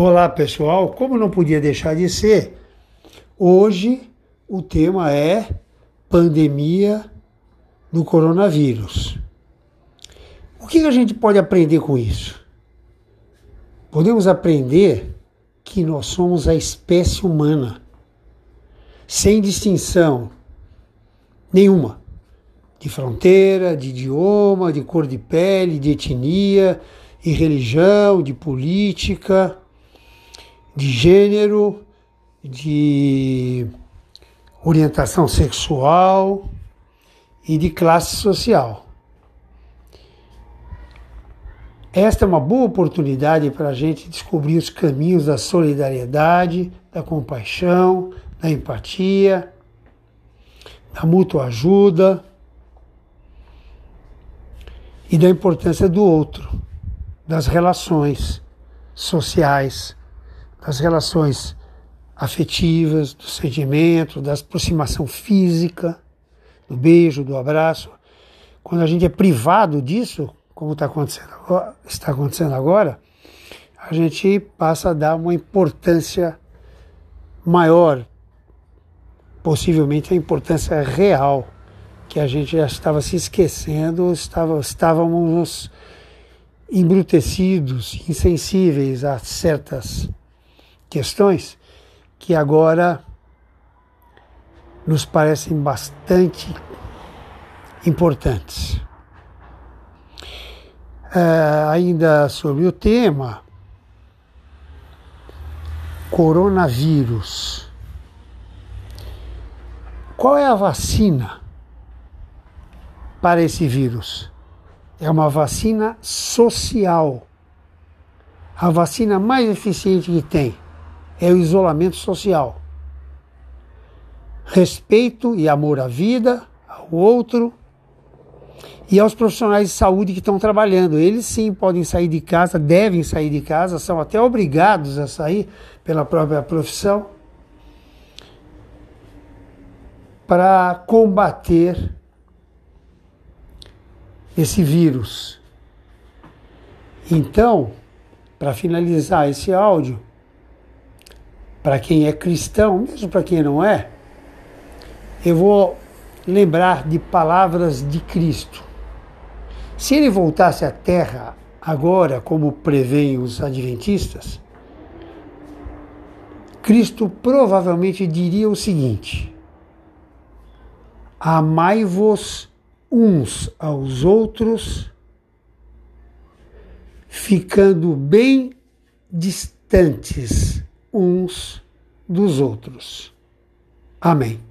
Olá pessoal, como não podia deixar de ser, hoje o tema é pandemia do coronavírus. O que a gente pode aprender com isso? Podemos aprender que nós somos a espécie humana, sem distinção nenhuma, de fronteira, de idioma, de cor de pele, de etnia, de religião, de política de gênero, de orientação sexual e de classe social. Esta é uma boa oportunidade para a gente descobrir os caminhos da solidariedade, da compaixão, da empatia, da mútua ajuda e da importância do outro, das relações sociais das relações afetivas, do sentimento, da aproximação física, do beijo, do abraço. Quando a gente é privado disso, como está acontecendo agora, está acontecendo agora, a gente passa a dar uma importância maior, possivelmente a importância real, que a gente já estava se esquecendo, estava, estávamos embrutecidos, insensíveis a certas questões que agora nos parecem bastante importantes. É, ainda sobre o tema, coronavírus. Qual é a vacina para esse vírus? É uma vacina social. A vacina mais eficiente que tem é o isolamento social. Respeito e amor à vida, ao outro e aos profissionais de saúde que estão trabalhando. Eles sim podem sair de casa, devem sair de casa, são até obrigados a sair pela própria profissão para combater esse vírus. Então, para finalizar esse áudio, para quem é cristão, mesmo para quem não é, eu vou lembrar de palavras de Cristo. Se ele voltasse à Terra agora, como preveem os adventistas, Cristo provavelmente diria o seguinte: Amai-vos uns aos outros, ficando bem distantes uns dos outros. Amém.